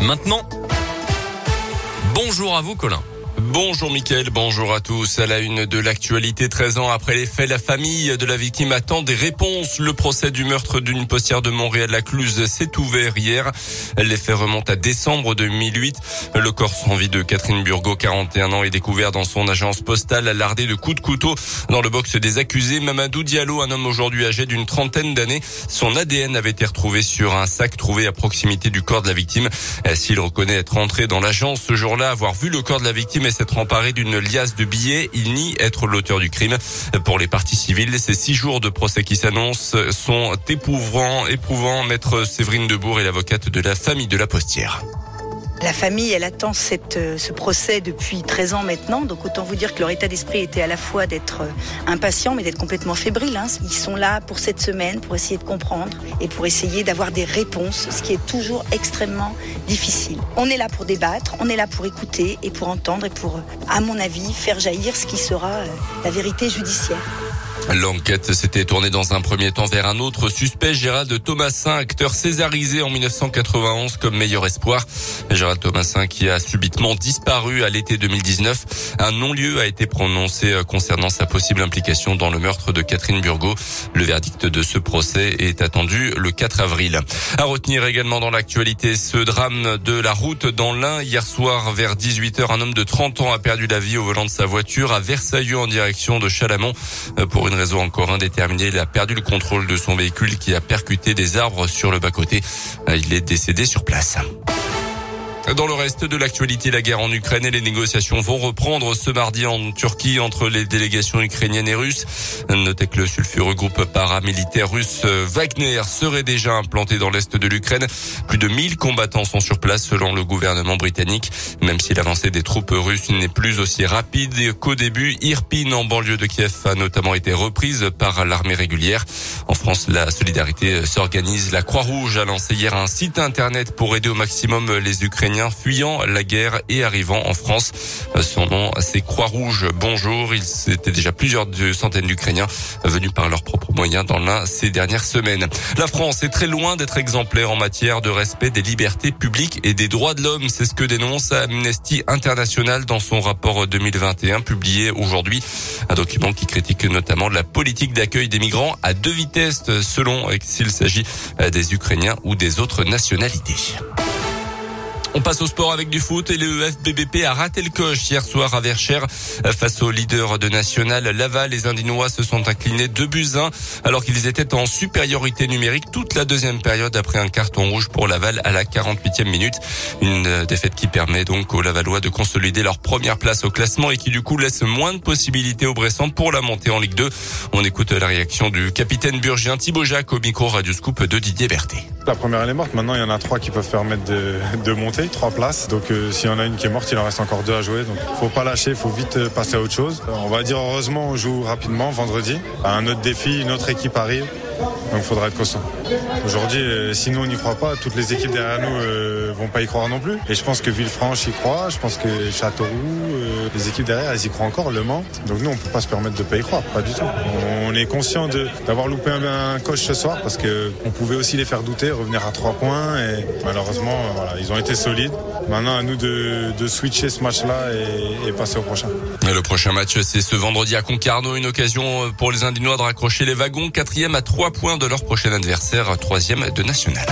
maintenant. Bonjour à vous Colin. Bonjour Mickaël, bonjour à tous. À la une de l'actualité, 13 ans après les faits, la famille de la victime attend des réponses. Le procès du meurtre d'une postière de Montréal-la-Cluse s'est ouvert hier. Les faits remontent à décembre 2008. Le corps sans vie de Catherine Burgot, 41 ans, est découvert dans son agence postale lardé de coups de couteau dans le box des accusés. Mamadou Diallo, un homme aujourd'hui âgé d'une trentaine d'années, son ADN avait été retrouvé sur un sac trouvé à proximité du corps de la victime. S'il reconnaît être entré dans l'agence ce jour-là, avoir vu le corps de la victime s'être emparé d'une liasse de billets. Il nie être l'auteur du crime. Pour les parties civiles, ces six jours de procès qui s'annoncent sont éprouvants, éprouvants. Maître Séverine Debourg est l'avocate de la famille de la postière. La famille, elle attend euh, ce procès depuis 13 ans maintenant, donc autant vous dire que leur état d'esprit était à la fois d'être euh, impatient, mais d'être complètement fébrile. Hein. Ils sont là pour cette semaine, pour essayer de comprendre et pour essayer d'avoir des réponses, ce qui est toujours extrêmement difficile. On est là pour débattre, on est là pour écouter et pour entendre et pour, à mon avis, faire jaillir ce qui sera euh, la vérité judiciaire. L'enquête s'était tournée dans un premier temps vers un autre suspect, Gérald Thomasin, acteur césarisé en 1991 comme meilleur espoir. Gérald Thomasin qui a subitement disparu à l'été 2019. Un non-lieu a été prononcé concernant sa possible implication dans le meurtre de Catherine Burgot. Le verdict de ce procès est attendu le 4 avril. À retenir également dans l'actualité ce drame de la route dans l'Ain. Hier soir vers 18h, un homme de 30 ans a perdu la vie au volant de sa voiture à Versailles en direction de Chalamont pour une raison encore indéterminée. Il a perdu le contrôle de son véhicule qui a percuté des arbres sur le bas-côté. Il est décédé sur place. Dans le reste de l'actualité, la guerre en Ukraine et les négociations vont reprendre ce mardi en Turquie entre les délégations ukrainiennes et russes. Notez que le sulfureux groupe paramilitaire russe Wagner serait déjà implanté dans l'est de l'Ukraine. Plus de 1000 combattants sont sur place selon le gouvernement britannique. Même si l'avancée des troupes russes n'est plus aussi rapide qu'au début, Irpin en banlieue de Kiev a notamment été reprise par l'armée régulière. En France, la solidarité s'organise. La Croix-Rouge a lancé hier un site internet pour aider au maximum les Ukrainiens fuyant la guerre et arrivant en France. Son nom, c'est Croix-Rouge. Bonjour. Il c'était déjà plusieurs centaines d'Ukrainiens venus par leurs propres moyens dans l'un ces dernières semaines. La France est très loin d'être exemplaire en matière de respect des libertés publiques et des droits de l'homme. C'est ce que dénonce Amnesty International dans son rapport 2021 publié aujourd'hui. Un document qui critique notamment la politique d'accueil des migrants à deux vitesses selon s'il s'agit des Ukrainiens ou des autres nationalités. Passe au sport avec du foot et le FBBP a raté le coche hier soir à Verchères face au leader de National Laval. Les Indinois se sont inclinés 2 buts 1 alors qu'ils étaient en supériorité numérique toute la deuxième période après un carton rouge pour Laval à la 48e minute. Une défaite qui permet donc aux Lavallois de consolider leur première place au classement et qui du coup laisse moins de possibilités aux Bressans pour la montée en Ligue 2. On écoute la réaction du capitaine burgien Thibaut Jacques au micro Radio Scoop de Didier Berthet. La première elle est morte, maintenant il y en a trois qui peuvent permettre de monter trois places. Donc euh, s'il y en a une qui est morte, il en reste encore deux à jouer. Donc faut pas lâcher, faut vite euh, passer à autre chose. Euh, on va dire heureusement on joue rapidement vendredi. Un autre défi, une autre équipe arrive. Donc faudra être constant. Aujourd'hui, si nous on n'y croit pas, toutes les équipes derrière nous vont pas y croire non plus. Et je pense que Villefranche y croit, je pense que Châteauroux, euh, les équipes derrière, elles y croient encore, Le Mans. Donc nous, on peut pas se permettre de pas y croire, pas du tout. On est conscient d'avoir loupé un, un, coach ce soir parce que on pouvait aussi les faire douter, revenir à trois points. Et malheureusement, ils ont été solides. Maintenant, à nous de, switcher ce match-là et, passer au prochain. Le prochain match, c'est ce vendredi à Concarneau. Une occasion pour les Indinois de raccrocher les wagons. Quatrième à trois points de leur prochain adversaire, troisième de national.